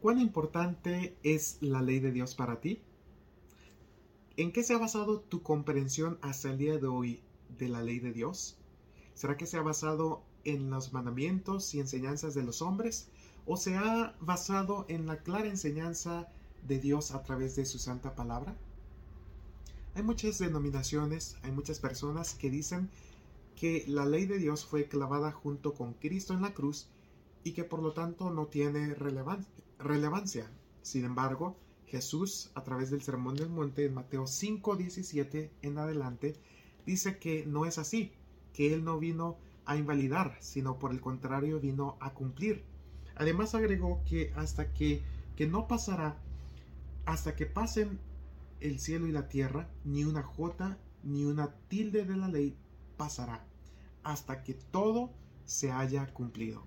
¿Cuán importante es la ley de Dios para ti? ¿En qué se ha basado tu comprensión hasta el día de hoy de la ley de Dios? ¿Será que se ha basado en los mandamientos y enseñanzas de los hombres? ¿O se ha basado en la clara enseñanza de Dios a través de su santa palabra? Hay muchas denominaciones, hay muchas personas que dicen que la ley de Dios fue clavada junto con Cristo en la cruz y que por lo tanto no tiene relevancia. Sin embargo, Jesús, a través del Sermón del Monte en Mateo 5, 17 en adelante, dice que no es así, que Él no vino a invalidar, sino por el contrario vino a cumplir. Además agregó que hasta que, que no pasará, hasta que pasen el cielo y la tierra, ni una jota ni una tilde de la ley pasará, hasta que todo se haya cumplido.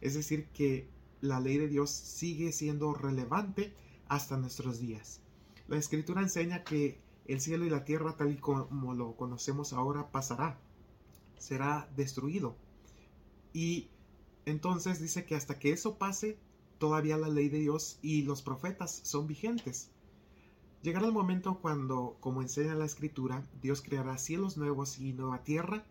Es decir, que la ley de Dios sigue siendo relevante hasta nuestros días. La escritura enseña que el cielo y la tierra tal y como lo conocemos ahora pasará, será destruido. Y entonces dice que hasta que eso pase, todavía la ley de Dios y los profetas son vigentes. Llegará el momento cuando, como enseña la escritura, Dios creará cielos nuevos y nueva tierra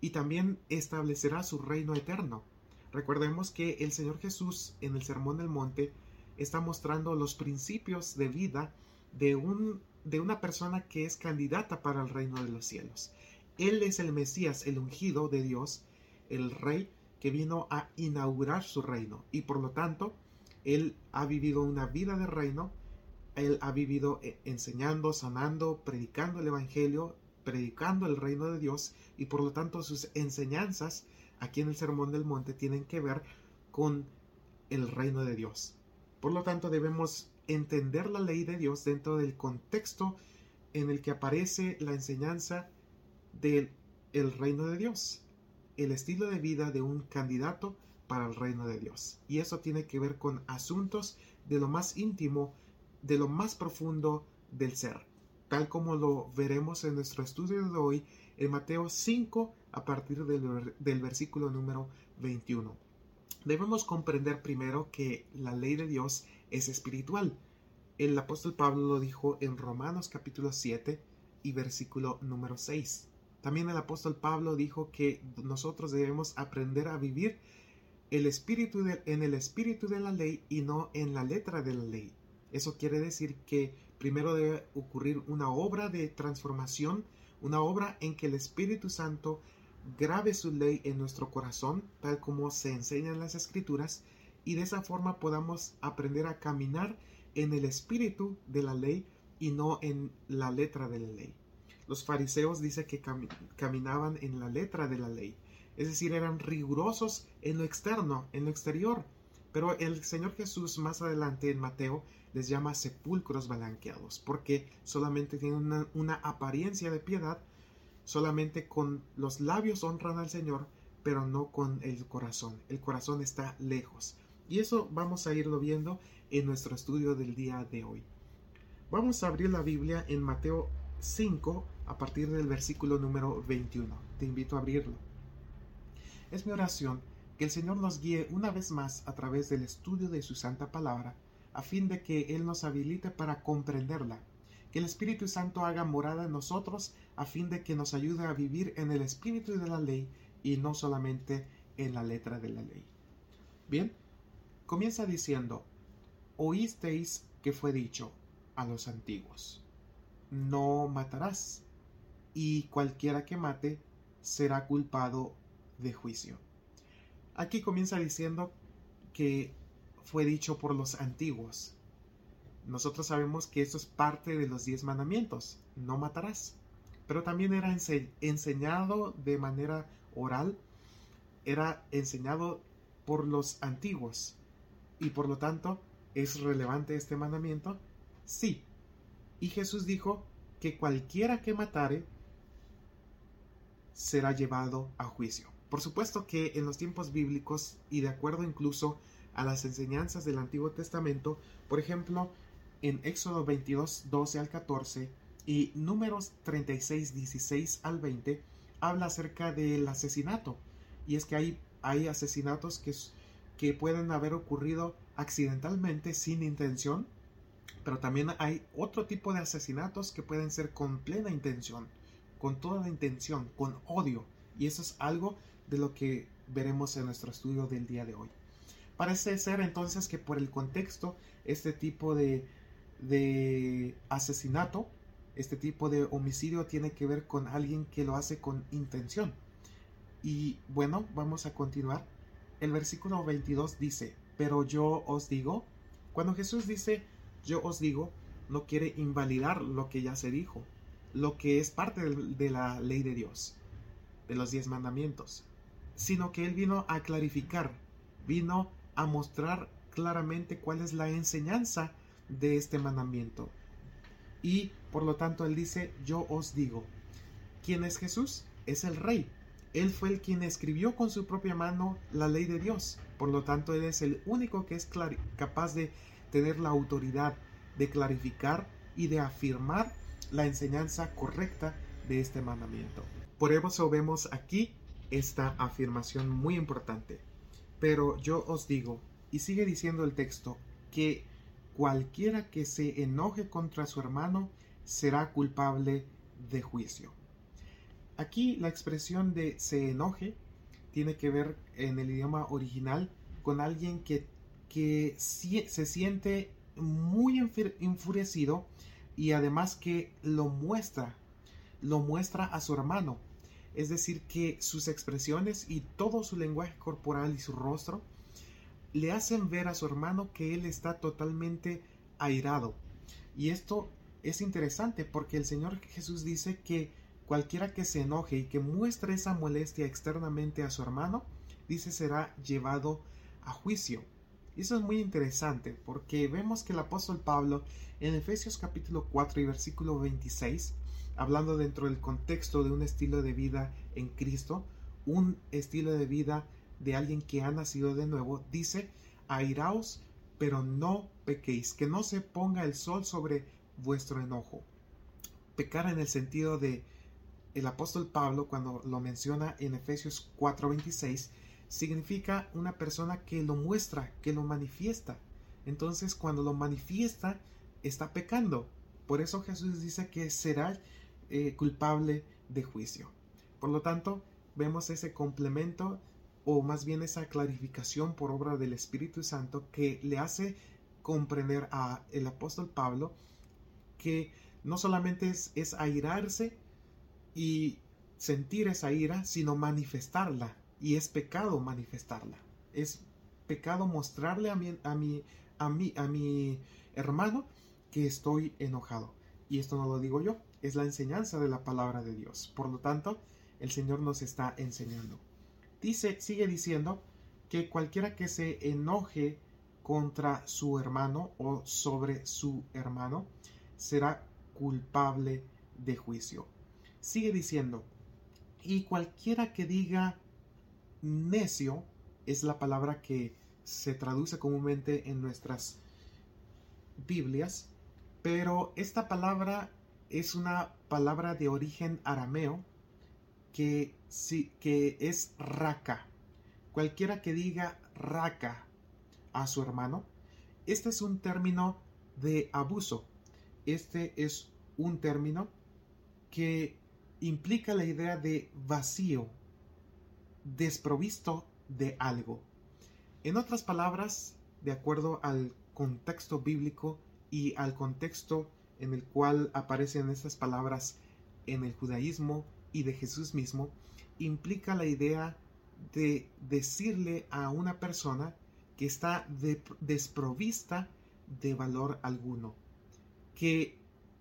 y también establecerá su reino eterno. Recordemos que el Señor Jesús en el Sermón del Monte está mostrando los principios de vida de, un, de una persona que es candidata para el reino de los cielos. Él es el Mesías, el ungido de Dios, el rey que vino a inaugurar su reino. Y por lo tanto él ha vivido una vida de reino. Él ha vivido eh, enseñando, sanando, predicando el Evangelio, predicando el reino de Dios. Y por lo tanto sus enseñanzas aquí en el Sermón del Monte tienen que ver con el reino de Dios. Por lo tanto debemos entender la ley de Dios dentro del contexto en el que aparece la enseñanza del el reino de Dios, el estilo de vida de un candidato para el reino de Dios. Y eso tiene que ver con asuntos de lo más íntimo de lo más profundo del ser, tal como lo veremos en nuestro estudio de hoy en Mateo 5 a partir del, versículo número 21. Debemos comprender primero que la ley de Dios es espiritual. El apóstol Pablo lo dijo en Romanos capítulo 7 y versículo número 6. También el apóstol Pablo dijo que nosotros debemos aprender a vivir el espíritu en el espíritu de la ley y no en la letra de la ley. Eso quiere decir que primero debe ocurrir una obra de transformación, una obra en que el Espíritu Santo grabe su ley en nuestro corazón, tal como se enseña en las escrituras, y de esa forma podamos aprender a caminar en el espíritu de la ley y no en la letra de la ley. Los fariseos dice que caminaban en la letra de la ley, es decir, eran rigurosos en lo externo, en lo exterior, pero el Señor Jesús más adelante en Mateo les llama sepulcros blanqueados, porque solamente tienen una, apariencia de piedad, solamente con los labios honran al Señor, pero no con el corazón. El corazón está lejos. Y eso vamos a irlo viendo en nuestro estudio del día de hoy. Vamos a abrir la Biblia en Mateo 5 a partir del versículo número 21. Te invito a abrirlo. Es mi oración que el Señor nos guíe una vez más a través del estudio de su santa palabra a fin de que Él nos habilite para comprenderla. Que el Espíritu Santo haga morada en nosotros a fin de que nos ayude a vivir en el espíritu de la ley y no solamente en la letra de la ley. Bien, comienza diciendo, oísteis que fue dicho a los antiguos, no matarás, y cualquiera que mate será culpado de juicio. Aquí comienza diciendo que fue dicho por los antiguos. Nosotros sabemos que esto es parte de los diez mandamientos, no matarás. Pero también era enseñado de manera oral, era enseñado por los antiguos. Y por lo tanto, ¿es relevante este mandamiento? Sí. Y Jesús dijo que cualquiera que matare será llevado a juicio. Por supuesto que en los tiempos bíblicos y de acuerdo incluso a las enseñanzas del Antiguo Testamento, por ejemplo, en Éxodo 22, 12 al 14 y Números 36, 16 al 20, habla acerca del asesinato. Y es que hay, hay asesinatos que, que pueden haber ocurrido accidentalmente, sin intención, pero también hay otro tipo de asesinatos que pueden ser con plena intención, con toda la intención, con odio. Y eso es algo de lo que veremos en nuestro estudio del día de hoy. Parece ser entonces que por el contexto, este tipo de, de asesinato, este tipo de homicidio tiene que ver con alguien que lo hace con intención. Y bueno, vamos a continuar. El versículo 22 dice, pero yo os digo, cuando Jesús dice, yo os digo, no quiere invalidar lo que ya se dijo, lo que es parte de la ley de Dios, de los diez mandamientos, sino que Él vino a clarificar, vino a mostrar claramente cuál es la enseñanza de este mandamiento. Y por lo tanto Él dice, yo os digo, ¿quién es Jesús? Es el rey. Él fue el quien escribió con su propia mano la ley de Dios. Por lo tanto, Él es el único que es capaz de tener la autoridad de clarificar y de afirmar la enseñanza correcta de este mandamiento. Por eso vemos aquí esta afirmación muy importante. Pero yo os digo, y sigue diciendo el texto, que cualquiera que se enoje contra su hermano será culpable de juicio. Aquí la expresión de se enoje tiene que ver en el idioma original con alguien que, que se siente muy enfurecido y además que lo muestra, lo muestra a su hermano. Es decir, que sus expresiones y todo su lenguaje corporal y su rostro le hacen ver a su hermano que él está totalmente airado. Y esto es interesante porque el Señor Jesús dice que cualquiera que se enoje y que muestre esa molestia externamente a su hermano, dice será llevado a juicio. Eso es muy interesante porque vemos que el apóstol Pablo en Efesios capítulo 4 y versículo 26, hablando dentro del contexto de un estilo de vida en Cristo, un estilo de vida de alguien que ha nacido de nuevo, dice, airaos, pero no pequéis, que no se ponga el sol sobre vuestro enojo. Pecar en el sentido de el apóstol Pablo cuando lo menciona en Efesios 4:26 significa una persona que lo muestra, que lo manifiesta. Entonces cuando lo manifiesta está pecando. Por eso Jesús dice que será eh, culpable de juicio. Por lo tanto, vemos ese complemento o más bien esa clarificación por obra del Espíritu Santo que le hace comprender a el apóstol Pablo que no solamente es, es airarse y sentir esa ira, sino manifestarla. Y es pecado manifestarla. Es pecado mostrarle a mi, a mi, a mi, a mi hermano que estoy enojado. Y esto no lo digo yo, es la enseñanza de la palabra de Dios. Por lo tanto, el Señor nos está enseñando. Dice, sigue diciendo que cualquiera que se enoje contra su hermano o sobre su hermano será culpable de juicio. Sigue diciendo, y cualquiera que diga necio es la palabra que se traduce comúnmente en nuestras Biblias, pero esta palabra es una palabra de origen arameo que, sí, que es raca. Cualquiera que diga raca a su hermano, este es un término de abuso. Este es un término que implica la idea de vacío, desprovisto de algo. En otras palabras, de acuerdo al contexto bíblico y al contexto en el cual aparecen estas palabras en el judaísmo y de Jesús mismo implica la idea de decirle a una persona que está desprovista de valor alguno, que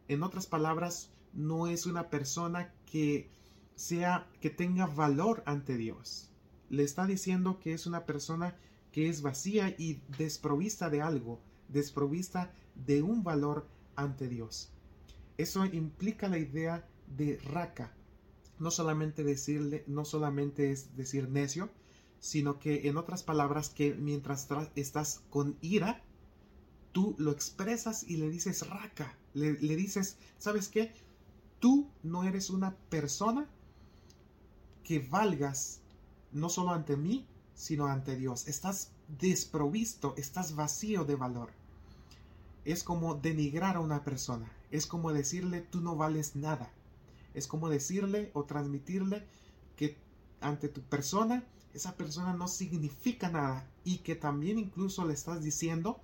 en otras palabras no es una persona que sea que tenga valor ante Dios. Le está diciendo que es una persona que es vacía y desprovista de algo, desprovista de un valor ante Dios. Eso implica la idea de raca, no solamente decirle, no solamente es decir necio, sino que en otras palabras que mientras estás con ira, tú lo expresas y le dices raca, le, le dices, ¿sabes qué? Tú no eres una persona que valgas no solo ante mí, sino ante Dios. Estás desprovisto, estás vacío de valor. Es como denigrar a una persona, es como decirle tú no vales nada. Es como decirle o transmitirle que ante tu persona esa persona no significa nada y que también incluso le estás diciendo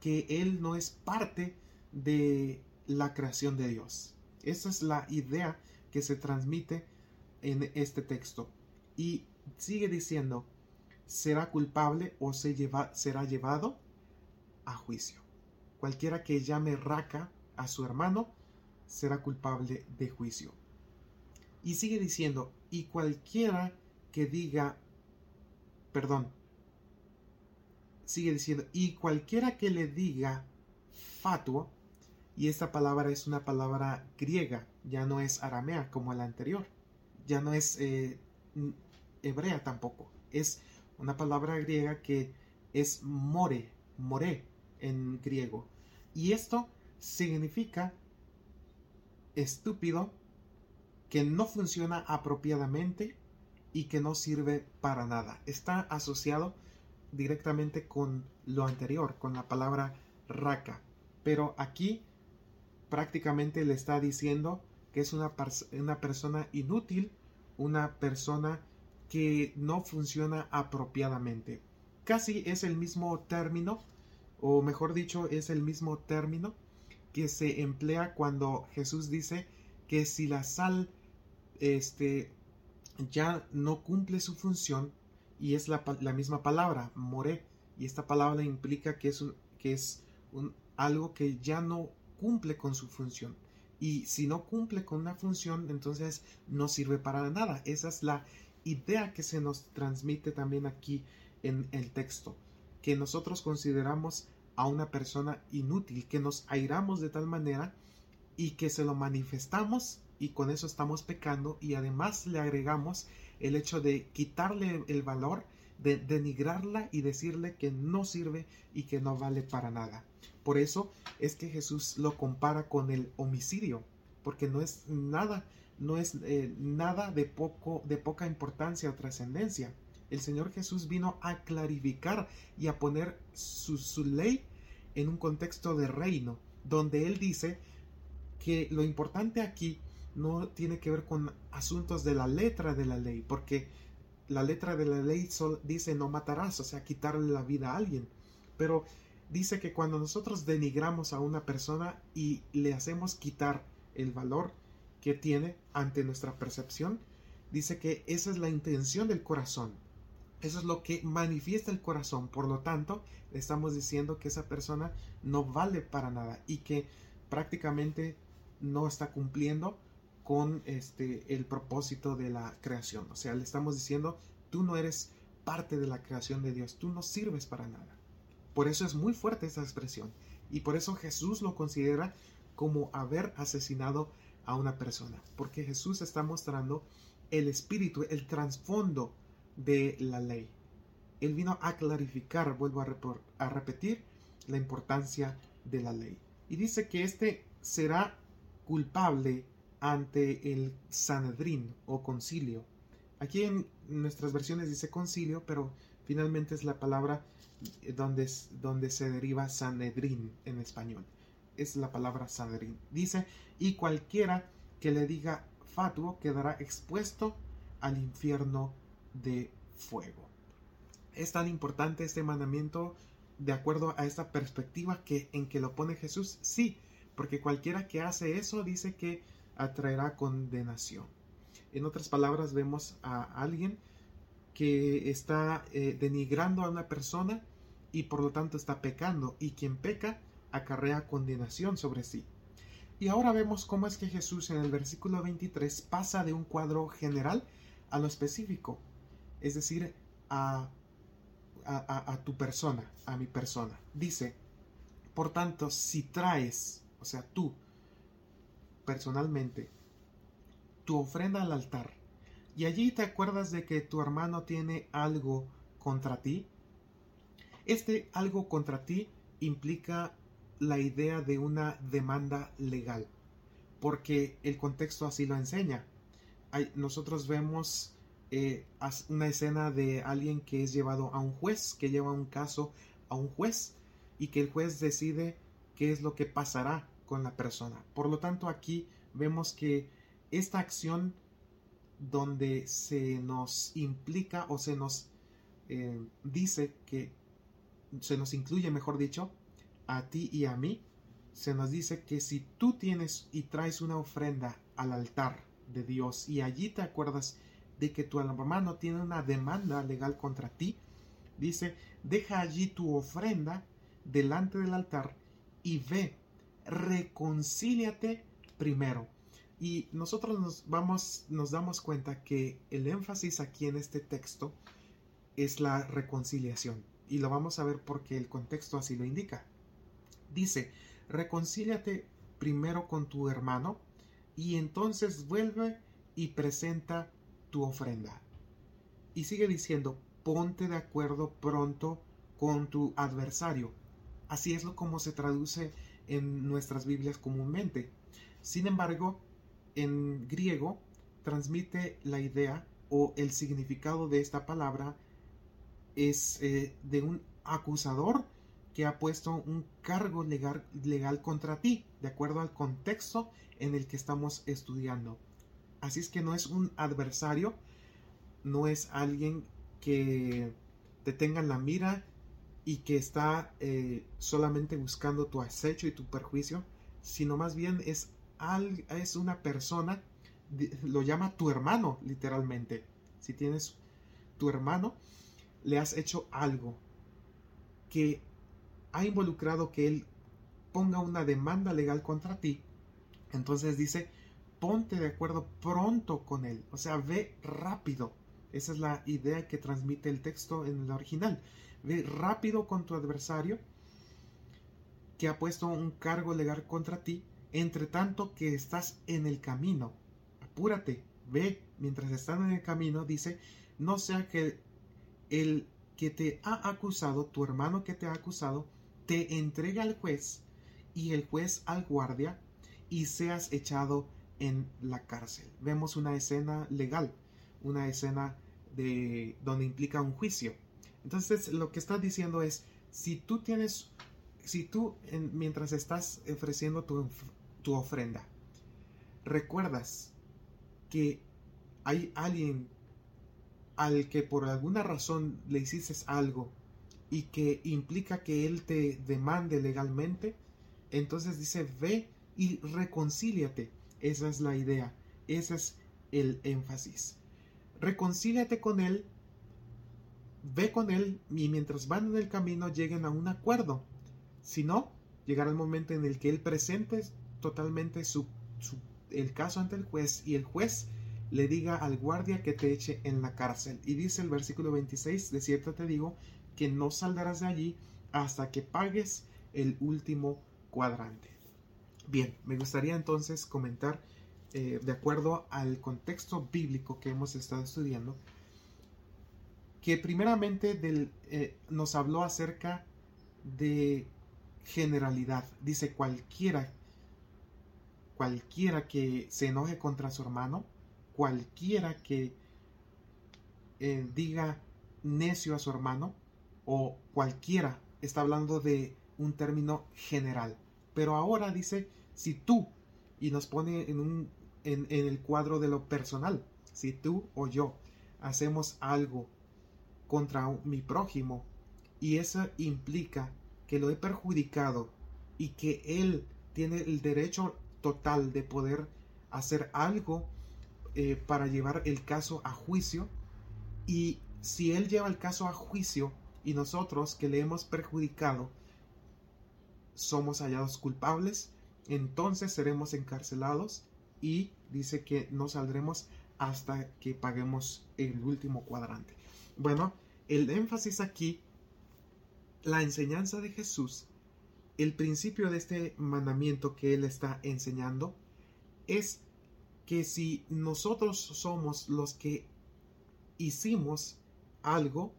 que él no es parte de la creación de Dios. Esa es la idea que se transmite en este texto. Y sigue diciendo, será culpable o será llevado a juicio. Cualquiera que llame raca a su hermano será culpable de juicio. Y sigue diciendo, y cualquiera que diga, perdón, sigue diciendo, y cualquiera que le diga fatuo, y esta palabra es una palabra griega, ya no es aramea como la anterior, ya no es eh, hebrea tampoco, es una palabra griega que es more, more en griego. Y esto significa estúpido, que no funciona apropiadamente y que no sirve para nada. Está asociado directamente con lo anterior, con la palabra raca. Pero aquí prácticamente le está diciendo que es una, una persona inútil, una persona que no funciona apropiadamente. Casi es el mismo término, o mejor dicho, es el mismo término que se emplea cuando Jesús dice que si la sal este, ya no cumple su función, y es la, misma palabra, more, y esta palabra implica que es, un, que es un, algo que ya no cumple con su función. Y si no cumple con una función, entonces no sirve para nada. Esa es la idea que se nos transmite también aquí en el texto, que nosotros consideramos a una persona inútil, que nos airamos de tal manera y que se lo manifestamos y con eso estamos pecando y además le agregamos el hecho de quitarle el valor, de denigrarla y decirle que no sirve y que no vale para nada. Por eso es que Jesús lo compara con el homicidio, porque no es nada no es eh, nada de, poco, de poca importancia o trascendencia. El Señor Jesús vino a clarificar y a poner su, ley en un contexto de reino, donde Él dice que lo importante aquí no tiene que ver con asuntos de la letra de la ley, porque la letra de la ley dice no matarás, o sea, quitarle la vida a alguien. Pero dice que cuando nosotros denigramos a una persona y le hacemos quitar el valor que tiene ante nuestra percepción, dice que esa es la intención del corazón. Eso es lo que manifiesta el corazón. Por lo tanto, estamos diciendo que esa persona no vale para nada y que prácticamente no está cumpliendo con este el propósito de la creación. O sea, le estamos diciendo, tú no eres parte de la creación de Dios, tú no sirves para nada. Por eso es muy fuerte esa expresión y por eso Jesús lo considera como haber asesinado a una persona, porque Jesús está mostrando el espíritu, el trasfondo de la ley. Él vino a clarificar, vuelvo a, repetir, la importancia de la ley. Y dice que éste será culpable ante el Sanedrín o concilio. Aquí en nuestras versiones dice concilio, pero finalmente es la palabra donde, donde se deriva Sanedrín en español es la palabra Sanedrín. Dice, y cualquiera que le diga fatuo quedará expuesto al infierno de fuego. Es tan importante este mandamiento de acuerdo a esta perspectiva que en que lo pone Jesús, sí, porque cualquiera que hace eso dice que atraerá condenación. En otras palabras, vemos a alguien que está eh, denigrando a una persona y por lo tanto está pecando y quien peca acarrea condenación sobre sí. Y ahora vemos cómo es que Jesús en el versículo 23 pasa de un cuadro general a lo específico, es decir, a, a, tu persona, a mi persona. Dice, por tanto, si traes, o sea, tú, personalmente, tu ofrenda al altar, y allí te acuerdas de que tu hermano tiene algo contra ti, este algo contra ti implica la idea de una demanda legal, porque el contexto así lo enseña. nosotros vemos eh, una escena de alguien que es llevado a un juez, que lleva un caso a un juez y que el juez decide qué es lo que pasará con la persona. Por lo tanto, aquí vemos que esta acción donde se nos implica o se nos eh, dice que se nos incluye, mejor dicho, a ti y a mí, se nos dice que si tú tienes y traes una ofrenda al altar de Dios y allí te acuerdas que tu hermano tiene una demanda legal contra ti, dice, deja allí tu ofrenda delante del altar y ve, reconcíliate primero. Y nosotros nos vamos, nos damos cuenta que el énfasis aquí en este texto es la reconciliación. Y lo vamos a ver porque el contexto así lo indica. Dice, reconcíliate primero con tu hermano y entonces vuelve y presenta tu ofrenda. Y sigue diciendo, ponte de acuerdo pronto con tu adversario. Así es lo como se traduce en nuestras Biblias comúnmente. Sin embargo, en griego transmite la idea o el significado de esta palabra es eh, de un acusador que ha puesto un cargo legal, legal contra ti, de acuerdo al contexto en el que estamos estudiando. Así es que no es un adversario, no es alguien que te tenga en la mira y que está eh, solamente buscando tu acecho y tu perjuicio, sino más bien es, es una persona, lo llama tu hermano literalmente. Si tienes tu hermano, le has hecho algo que ha involucrado que él ponga una demanda legal contra ti, entonces dice, ponte de acuerdo pronto con él, o sea, ve rápido. Esa es la idea que transmite el texto en el original. Ve rápido con tu adversario que ha puesto un cargo legal contra ti, entre tanto que estás en el camino. Apúrate, ve mientras están en el camino, dice, no sea que el que te ha acusado, tu hermano que te ha acusado, te entrega al juez y el juez al guardia y seas echado en la cárcel. Vemos una escena legal, una escena de donde implica un juicio. Entonces lo que está diciendo es, si tú tienes, si tú mientras estás ofreciendo tu, tu ofrenda, recuerdas que hay alguien al que por alguna razón le hiciste algo y que implica que él te demande legalmente, entonces dice, ve y reconcíliate. Esa es la idea, ese es el énfasis. Reconcíliate con él, ve con él y mientras van en el camino lleguen a un acuerdo. Si no, llegará el momento en el que él presente totalmente su, el caso ante el juez y el juez le diga al guardia que te eche en la cárcel. Y dice el versículo 26, de cierto te digo, que no saldrás de allí hasta que pagues el último cuadrante. Bien, me gustaría entonces comentar, eh, de acuerdo al contexto bíblico que hemos estado estudiando, que primeramente eh, nos habló acerca de generalidad. Dice cualquiera, cualquiera que se enoje contra su hermano, cualquiera que eh, diga necio a su hermano, o cualquiera, está hablando de un término general. Pero ahora dice, si tú, y nos pone en, un, en, el cuadro de lo personal, si tú o yo hacemos algo contra mi prójimo, y eso implica que lo he perjudicado y que él tiene el derecho total de poder hacer algo eh, para llevar el caso a juicio y si él lleva el caso a juicio y nosotros que le hemos perjudicado somos hallados culpables, entonces seremos encarcelados y dice que no saldremos hasta que paguemos el último cuadrante. Bueno, el énfasis aquí, la enseñanza de Jesús, el principio de este mandamiento que él está enseñando es que si nosotros somos los que hicimos algo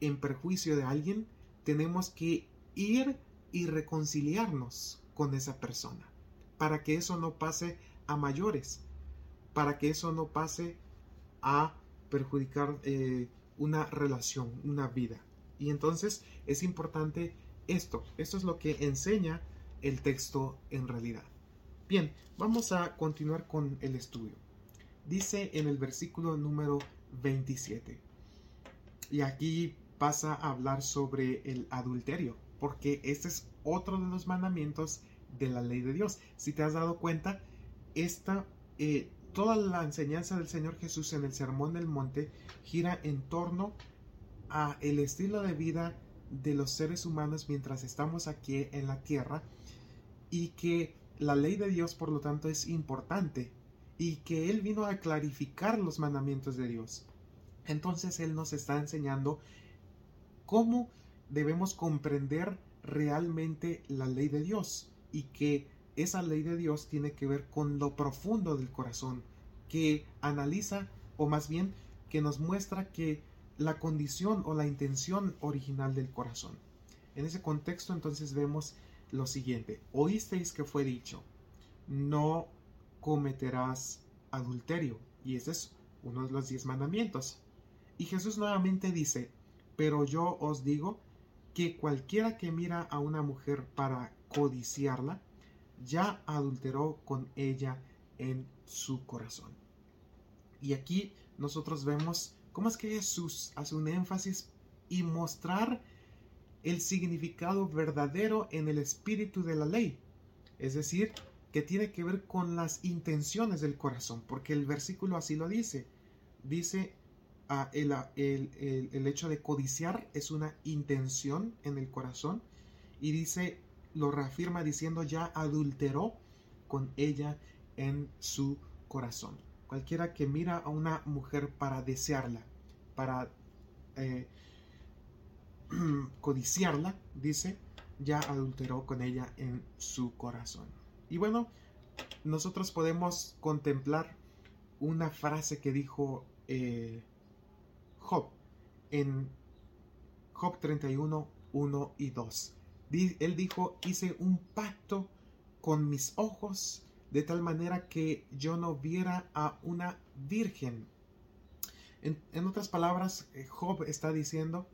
en perjuicio de alguien, tenemos que ir y reconciliarnos con esa persona, para que eso no pase a mayores, para que eso no pase a perjudicar eh, una relación, una vida. Y entonces es importante esto. Esto es lo que enseña el texto en realidad. Bien, vamos a continuar con el estudio. Dice en el versículo número 27. Y aquí pasa a hablar sobre el adulterio, porque este es otro de los mandamientos de la ley de Dios. Si te has dado cuenta, esta, eh, toda la enseñanza del Señor Jesús en el Sermón del Monte gira en torno a el estilo de vida de los seres humanos mientras estamos aquí en la tierra y que la ley de Dios por lo tanto es importante y que Él vino a clarificar los mandamientos de Dios. Entonces Él nos está enseñando cómo debemos comprender realmente la ley de Dios y que esa ley de Dios tiene que ver con lo profundo del corazón, que analiza o más bien que nos muestra que la condición o la intención original del corazón. En ese contexto entonces vemos lo siguiente, oísteis que fue dicho, no cometerás adulterio, y ese es uno de los diez mandamientos. Y Jesús nuevamente dice, pero yo os digo que cualquiera que mira a una mujer para codiciarla, ya adulteró con ella en su corazón. Y aquí nosotros vemos cómo es que Jesús hace un énfasis y mostrar el significado verdadero en el espíritu de la ley. Es decir, que tiene que ver con las intenciones del corazón, porque el versículo así lo dice. Dice, el, hecho de codiciar es una intención en el corazón y dice, lo reafirma diciendo ya adulteró con ella en su corazón. Cualquiera que mira a una mujer para desearla, para eh, codiciarla, dice, ya adulteró con ella en su corazón. Y bueno, nosotros podemos contemplar una frase que dijo eh, Job en Job 31, 1 y 2. Él dijo, hice un pacto con mis ojos de tal manera que yo no viera a una virgen. En, en otras palabras, eh, Job está diciendo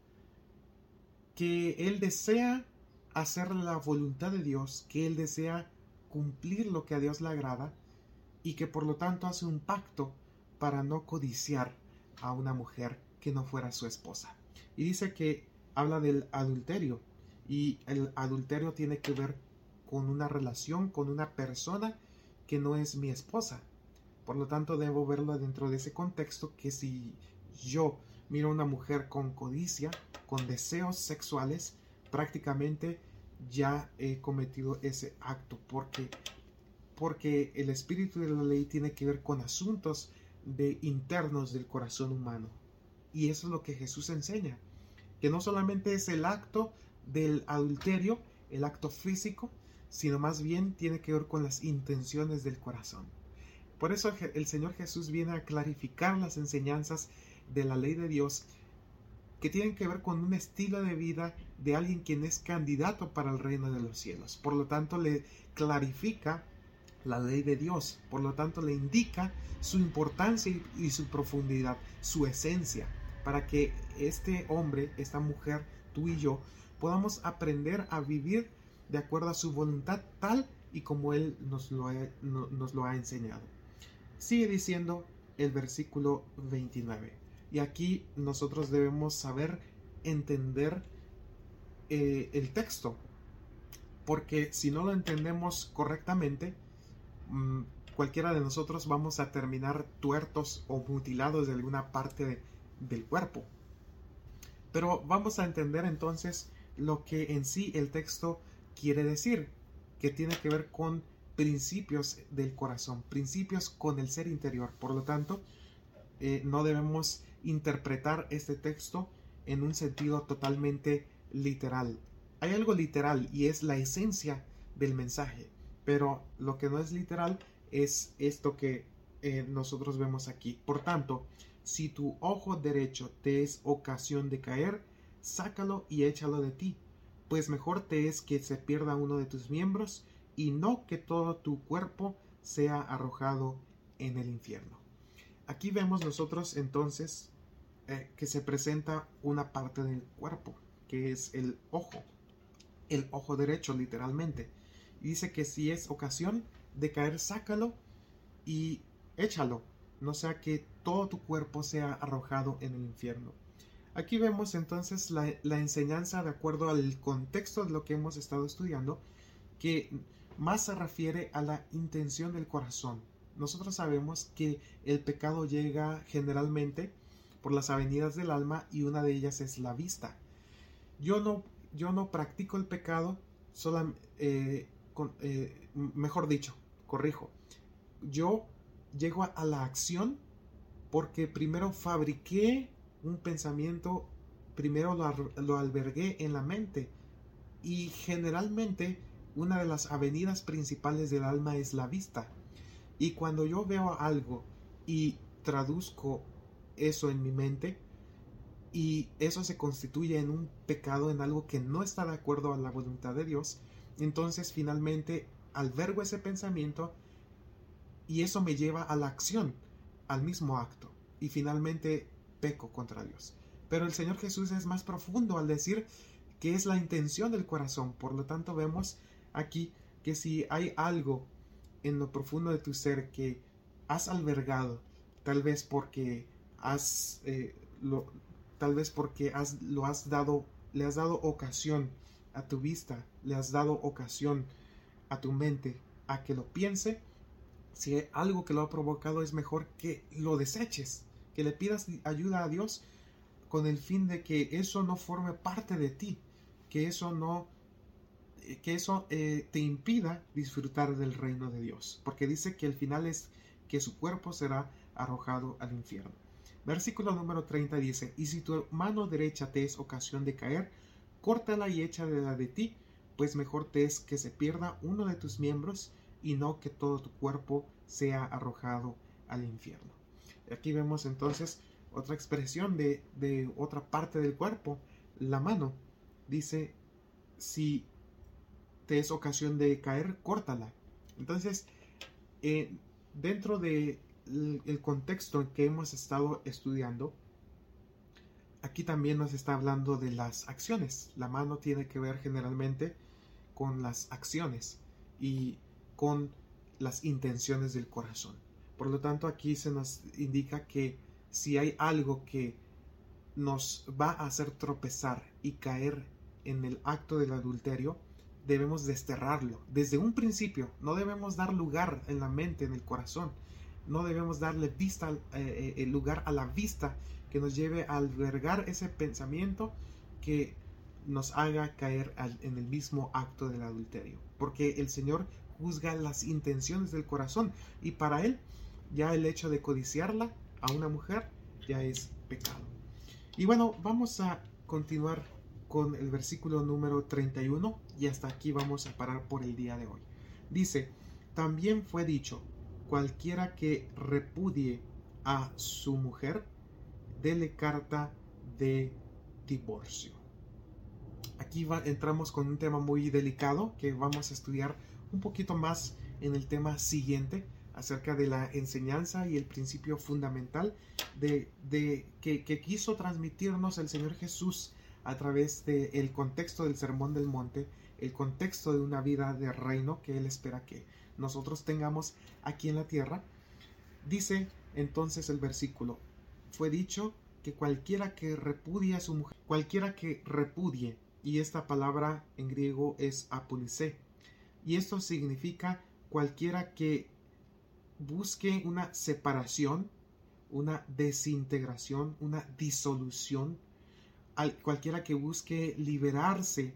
que él desea hacer la voluntad de Dios, que él desea cumplir lo que a Dios le agrada y que por lo tanto hace un pacto para no codiciar a una mujer que no fuera su esposa. Y dice que habla del adulterio y el adulterio tiene que ver con una relación con una persona que no es mi esposa. Por lo tanto, debo verlo dentro de ese contexto que si yo miro a una mujer con codicia, con deseos sexuales, prácticamente ya he cometido ese acto porque porque el espíritu de la ley tiene que ver con asuntos de internos del corazón humano y eso es lo que Jesús enseña, que no solamente es el acto del adulterio, el acto físico, sino más bien tiene que ver con las intenciones del corazón. Por eso el Señor Jesús viene a clarificar las enseñanzas de la ley de Dios que tienen que ver con un estilo de vida de alguien quien es candidato para el reino de los cielos. Por lo tanto, le clarifica la ley de Dios. Por lo tanto, le indica su importancia y su profundidad, su esencia para que este hombre, esta mujer, tú y yo, podamos aprender a vivir de acuerdo a su voluntad tal y como Él nos lo ha, nos lo ha enseñado. Sigue diciendo el versículo 29. Y aquí nosotros debemos saber entender eh, el texto. Porque si no lo entendemos correctamente, mm, cualquiera de nosotros vamos a terminar tuertos o mutilados de alguna parte de, del cuerpo. Pero vamos a entender entonces lo que en sí el texto quiere decir, que tiene que ver con principios del corazón, principios con el ser interior. Por lo tanto, eh, no debemos interpretar este texto en un sentido totalmente literal. Hay algo literal y es la esencia del mensaje, pero lo que no es literal es esto que eh, nosotros vemos aquí. Por tanto, si tu ojo derecho te es ocasión de caer, sácalo y échalo de ti, pues mejor te es que se pierda uno de tus miembros y no que todo tu cuerpo sea arrojado en el infierno. Aquí vemos nosotros entonces eh, que se presenta una parte del cuerpo, que es el ojo, el ojo derecho literalmente. Dice que si es ocasión de caer, sácalo y échalo, no sea que todo tu cuerpo sea arrojado en el infierno. Aquí vemos entonces la, enseñanza de acuerdo al contexto de lo que hemos estado estudiando, que más se refiere a la intención del corazón. Nosotros sabemos que el pecado llega generalmente por las avenidas del alma y una de ellas es la vista. Yo no, yo no practico el pecado, eh, eh, mejor dicho, corrijo, yo llego a, la acción porque primero fabriqué un pensamiento, primero lo, lo albergué en la mente y generalmente una de las avenidas principales del alma es la vista. Y cuando yo veo algo y traduzco eso en mi mente y eso se constituye en un pecado, en algo que no está de acuerdo a la voluntad de Dios, entonces finalmente albergo ese pensamiento y eso me lleva a la acción, al mismo acto, y finalmente peco contra Dios. Pero el Señor Jesús es más profundo al decir que es la intención del corazón. Por lo tanto, vemos aquí que si hay algo en lo profundo de tu ser que has albergado, tal vez porque has, eh, lo, tal vez porque has, lo has dado, le has dado ocasión a tu vista, le has dado ocasión a tu mente a que lo piense, si algo que lo ha provocado es mejor que lo deseches, que le pidas ayuda a Dios con el fin de que eso no forme parte de ti, que eso no eh, que eso eh, te impida disfrutar del reino de Dios, porque dice que el final es que su cuerpo será arrojado al infierno. Versículo número 30 dice, y si tu mano derecha te es ocasión de caer, córtala y échala de ti, pues mejor te es que se pierda uno de tus miembros y no que todo tu cuerpo sea arrojado al infierno. Aquí vemos entonces otra expresión de, de otra parte del cuerpo, la mano. Dice, si te es ocasión de caer, córtala. Entonces, eh, dentro de el contexto en que hemos estado estudiando, aquí también nos está hablando de las acciones. La mano tiene que ver generalmente con las acciones y con las intenciones del corazón. Por lo tanto, aquí se nos indica que si hay algo que nos va a hacer tropezar y caer en el acto del adulterio, debemos desterrarlo desde un principio. No debemos dar lugar en la mente, en el corazón, no debemos darle vista, eh, eh, lugar a la vista que nos lleve a albergar ese pensamiento que nos haga caer en el mismo acto del adulterio. Porque el Señor juzga las intenciones del corazón y para Él ya el hecho de codiciarla a una mujer ya es pecado. Y bueno, vamos a continuar con el versículo número 31 y hasta aquí vamos a parar por el día de hoy. Dice, también fue dicho, cualquiera que repudie a su mujer, dele carta de divorcio. Aquí entramos con un tema muy delicado que vamos a estudiar un poquito más en el tema siguiente acerca de la enseñanza y el principio fundamental de, que, que, quiso transmitirnos el Señor Jesús a través del contexto del Sermón del Monte, el contexto de una vida de reino que Él espera que nosotros tengamos aquí en la tierra, dice entonces el versículo, fue dicho que cualquiera que repudie a su mujer, cualquiera que repudie, y esta palabra en griego es apolise, y esto significa cualquiera que busque una separación, una desintegración, una disolución, cualquiera que busque liberarse,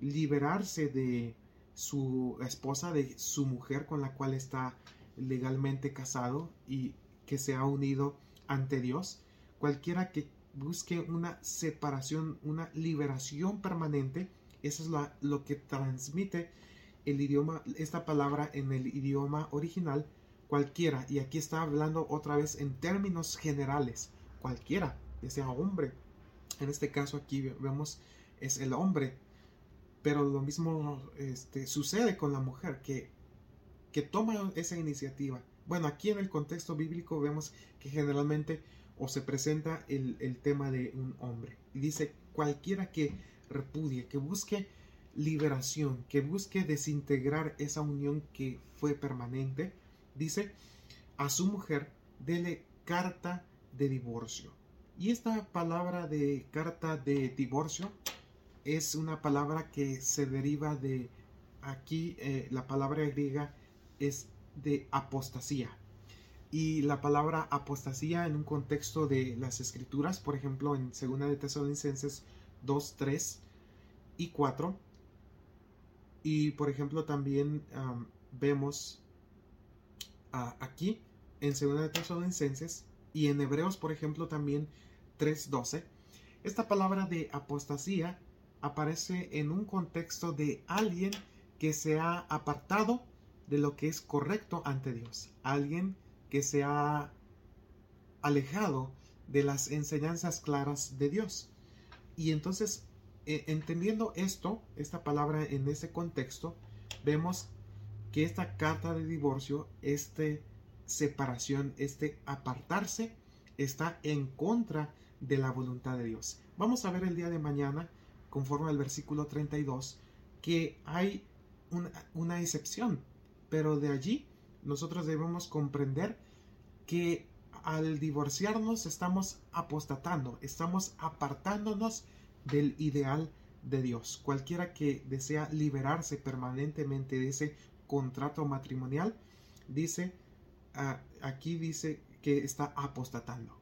liberarse de, su esposa, de su mujer con la cual está legalmente casado y que se ha unido ante Dios. Cualquiera que busque una separación, una liberación permanente, eso es lo que transmite el idioma, esta palabra en el idioma original, cualquiera. Y aquí está hablando otra vez en términos generales, cualquiera, que sea hombre. En este caso aquí vemos es el hombre pero lo mismo este, sucede con la mujer que, que toma esa iniciativa Bueno, aquí en el contexto bíblico vemos que generalmente o se presenta el, el tema de un hombre. Y dice, cualquiera que repudie, que busque liberación, que busque desintegrar esa unión que fue permanente, dice, a su mujer, dele carta de divorcio. Y esta palabra de carta de divorcio es una palabra que se deriva de aquí, eh, la palabra griega es de apostasía. Y la palabra apostasía en un contexto de las escrituras, por ejemplo en 2 de Tesalonicenses 2, 3 y 4, y por ejemplo también vemos aquí en 2 de Tesalonicenses y en Hebreos por ejemplo también 3.12. Esta palabra de apostasía aparece en un contexto de alguien que se ha apartado de lo que es correcto ante Dios. Alguien que se ha alejado de las enseñanzas claras de Dios. Y entonces eh, entendiendo esto, esta palabra en ese contexto, vemos que esta carta de divorcio, esta separación, este apartarse, está en contra de la voluntad de Dios. Vamos a ver el día de mañana, conforme al versículo 32, que hay una, una excepción, pero de allí nosotros debemos comprender que al divorciarnos estamos apostatando, estamos apartándonos del ideal de Dios. Cualquiera que desea liberarse permanentemente de ese contrato matrimonial, dice, ah, aquí dice que está apostatando.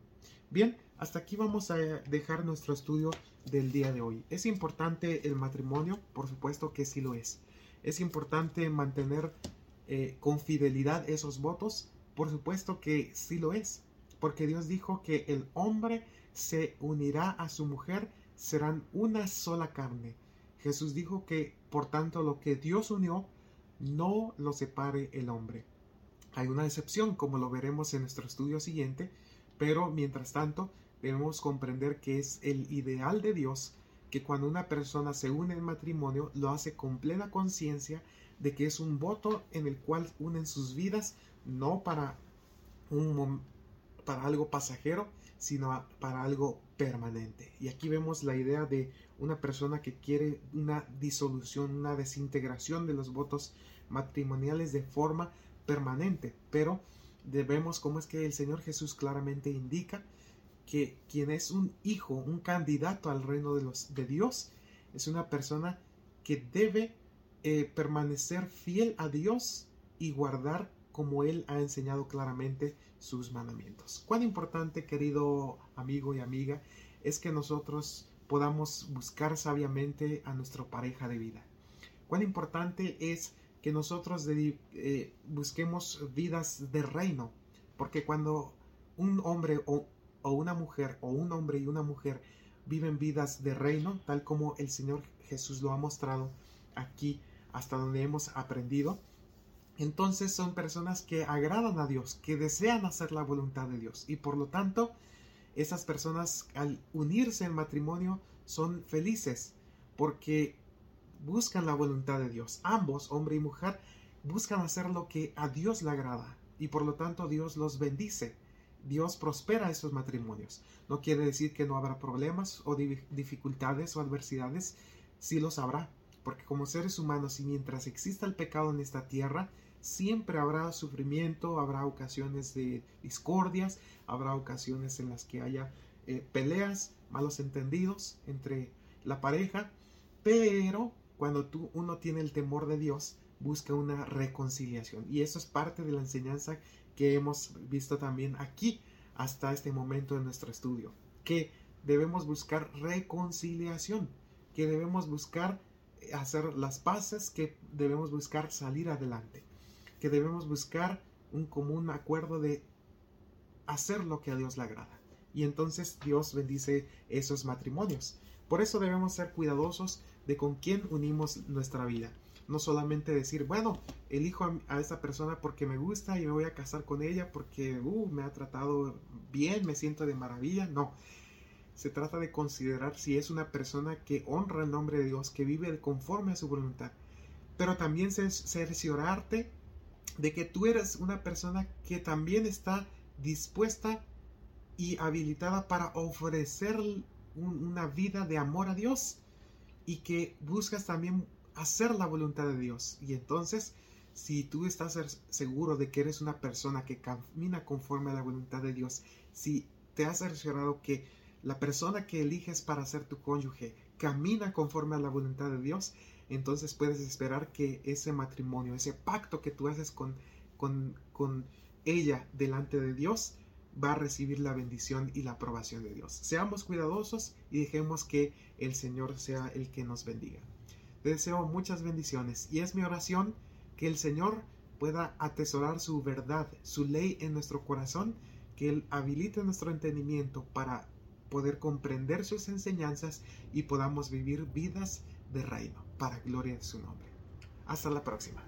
Bien, hasta aquí vamos a dejar nuestro estudio del día de hoy. ¿Es importante el matrimonio? Por supuesto que sí lo es. ¿Es importante mantener eh, con fidelidad esos votos? Por supuesto que sí lo es. Porque Dios dijo que el hombre se unirá a su mujer serán una sola carne. Jesús dijo que, por tanto, lo que Dios unió, no lo separe el hombre. Hay una excepción, como lo veremos en nuestro estudio siguiente, pero mientras tanto debemos comprender que es el ideal de Dios que cuando una persona se une en matrimonio lo hace con plena conciencia de que es un voto en el cual unen sus vidas no para un para algo pasajero, sino para algo permanente. Y aquí vemos la idea de una persona que quiere una disolución, una desintegración de los votos matrimoniales de forma permanente. Pero debemos, como es que el Señor Jesús claramente indica que quien es un hijo, un candidato al reino de, los, de Dios, es una persona que debe eh, permanecer fiel a Dios y guardar como Él ha enseñado claramente sus mandamientos. Cuán importante, querido amigo y amiga, es que nosotros podamos buscar sabiamente a nuestra pareja de vida. Cuán importante es que nosotros eh, busquemos vidas de reino, porque cuando un hombre o, o una mujer o un hombre y una mujer viven vidas de reino, tal como el Señor Jesús lo ha mostrado aquí hasta donde hemos aprendido, entonces son personas que agradan a Dios, que desean hacer la voluntad de Dios. Y por lo tanto, esas personas al unirse en matrimonio son felices porque buscan la voluntad de Dios. Ambos, hombre y mujer, buscan hacer lo que a Dios le agrada. Y por lo tanto Dios los bendice. Dios prospera esos matrimonios. No quiere decir que no habrá problemas o dificultades o adversidades. Sí los habrá. Porque como seres humanos y mientras exista el pecado en esta tierra, siempre habrá sufrimiento, habrá ocasiones de discordias, habrá ocasiones en las que haya eh, peleas, malos entendidos entre la pareja, pero cuando tú, uno tiene el temor de Dios, busca una reconciliación. Y eso es parte de la enseñanza que hemos visto también aquí hasta este momento en nuestro estudio, que debemos buscar reconciliación, que debemos buscar hacer las paces, que debemos buscar salir adelante que debemos buscar un común acuerdo de hacer lo que a Dios le agrada. Y entonces Dios bendice esos matrimonios. Por eso debemos ser cuidadosos de con quién unimos nuestra vida. No solamente decir, bueno, elijo a, esa persona porque me gusta y me voy a casar con ella porque uh, me ha tratado bien, me siento de maravilla. No, se trata de considerar si es una persona que honra el nombre de Dios, que vive conforme a su voluntad. Pero también cerciorarte de que tú eres una persona que también está dispuesta y habilitada para ofrecer una vida de amor a Dios y que buscas también hacer la voluntad de Dios. Y entonces, si tú estás seguro de que eres una persona que camina conforme a la voluntad de Dios, si te has cerciorado que la persona que eliges para ser tu cónyuge camina conforme a la voluntad de Dios, entonces puedes esperar que ese matrimonio, ese pacto que tú haces con, con, con ella delante de Dios, va a recibir la bendición y la aprobación de Dios. Seamos cuidadosos y dejemos que el Señor sea el que nos bendiga. Te deseo muchas bendiciones y es mi oración que el Señor pueda atesorar su verdad, su ley en nuestro corazón, que Él habilite nuestro entendimiento para poder comprender sus enseñanzas y podamos vivir vidas de reino para gloria de su nombre. Hasta la próxima.